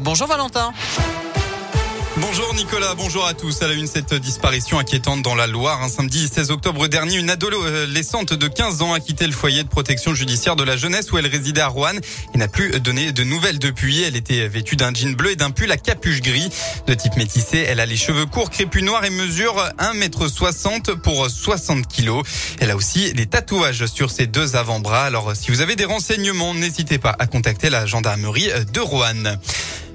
Bonjour Valentin. Bonjour Nicolas, bonjour à tous. À la une, cette disparition inquiétante dans la Loire. Un samedi 16 octobre dernier, une adolescente de 15 ans a quitté le foyer de protection judiciaire de la jeunesse où elle résidait à Rouen et n'a plus donné de nouvelles depuis. Elle était vêtue d'un jean bleu et d'un pull à capuche gris. De type métissé, elle a les cheveux courts, crépus noirs et mesure 1m60 pour 60 kg. Elle a aussi des tatouages sur ses deux avant-bras. Alors, si vous avez des renseignements, n'hésitez pas à contacter la gendarmerie de Rouen.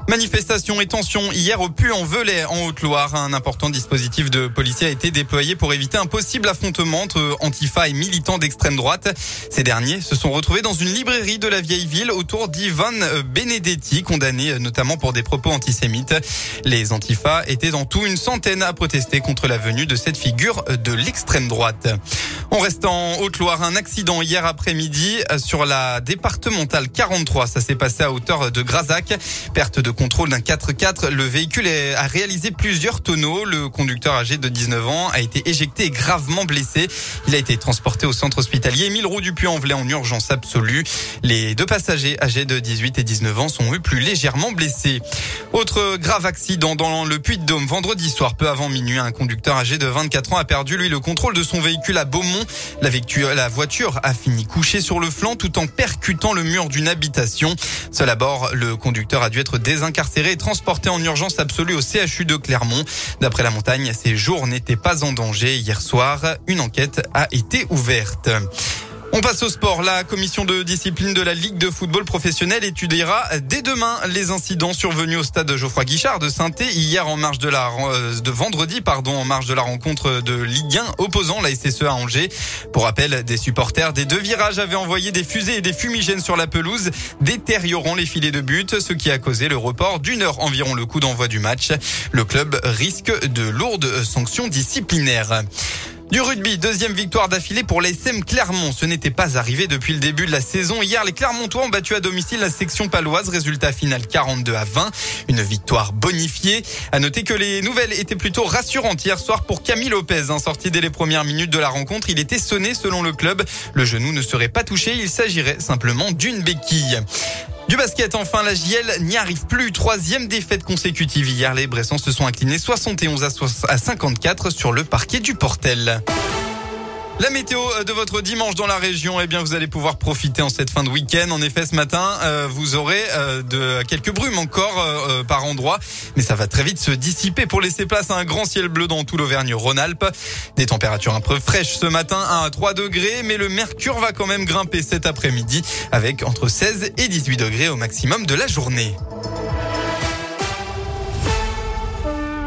Manifestation et tension hier au Puy-en-Velay en Haute-Loire. Un important dispositif de policiers a été déployé pour éviter un possible affrontement entre Antifa et militants d'extrême droite. Ces derniers se sont retrouvés dans une librairie de la vieille ville autour d'Ivan Benedetti, condamné notamment pour des propos antisémites. Les Antifa étaient en tout une centaine à protester contre la venue de cette figure de l'extrême droite. On reste en Haute-Loire. Un accident hier après-midi sur la départementale 43. Ça s'est passé à hauteur de Grazac. Perte de contrôle d'un 4x4. Le véhicule a réalisé plusieurs tonneaux. Le conducteur âgé de 19 ans a été éjecté et gravement blessé. Il a été transporté au centre hospitalier Émile Roux du Puy-en-Velay en urgence absolue. Les deux passagers âgés de 18 et 19 ans sont eux plus légèrement blessés. Autre grave accident dans le Puy-de-Dôme. Vendredi soir, peu avant minuit, un conducteur âgé de 24 ans a perdu lui le contrôle de son véhicule à Beaumont. La, voiture a fini couchée sur le flanc tout en percutant le mur d'une habitation. Seul à bord, le conducteur a dû être désincarcéré incarcéré et transporté en urgence absolue au CHU de Clermont. D'après la montagne, ses jours n'étaient pas en danger. Hier soir, une enquête a été ouverte. On passe au sport. La commission de discipline de la Ligue de football professionnel étudiera dès demain les incidents survenus au stade Geoffroy Guichard de saint hier en marge de la euh, de vendredi pardon en marge de la rencontre de Ligue 1 opposant la SSE à Angers. Pour rappel, des supporters des deux virages avaient envoyé des fusées et des fumigènes sur la pelouse, détériorant les filets de but, ce qui a causé le report d'une heure environ le coup d'envoi du match. Le club risque de lourdes sanctions disciplinaires. Du rugby, deuxième victoire d'affilée pour l'ASM Clermont. Ce n'était pas arrivé depuis le début de la saison. Hier, les Clermontois ont battu à domicile la section paloise. Résultat final 42 à 20. Une victoire bonifiée. À noter que les nouvelles étaient plutôt rassurantes hier soir pour Camille Lopez. Un sorti dès les premières minutes de la rencontre. Il était sonné selon le club. Le genou ne serait pas touché. Il s'agirait simplement d'une béquille. Du basket, enfin, la JL n'y arrive plus. Troisième défaite consécutive hier. Les Bressons se sont inclinés 71 à 54 sur le parquet du Portel. La météo euh, de votre dimanche dans la région, eh bien, vous allez pouvoir profiter en cette fin de week-end. En effet, ce matin, euh, vous aurez euh, de quelques brumes encore par endroit, mais ça va très vite se dissiper pour laisser place à un grand ciel bleu dans tout l'Auvergne-Rhône-Alpes. Des températures un peu fraîches ce matin, 1 à 3 degrés, mais le mercure va quand même grimper cet après-midi avec entre 16 et 18 degrés au maximum de la journée.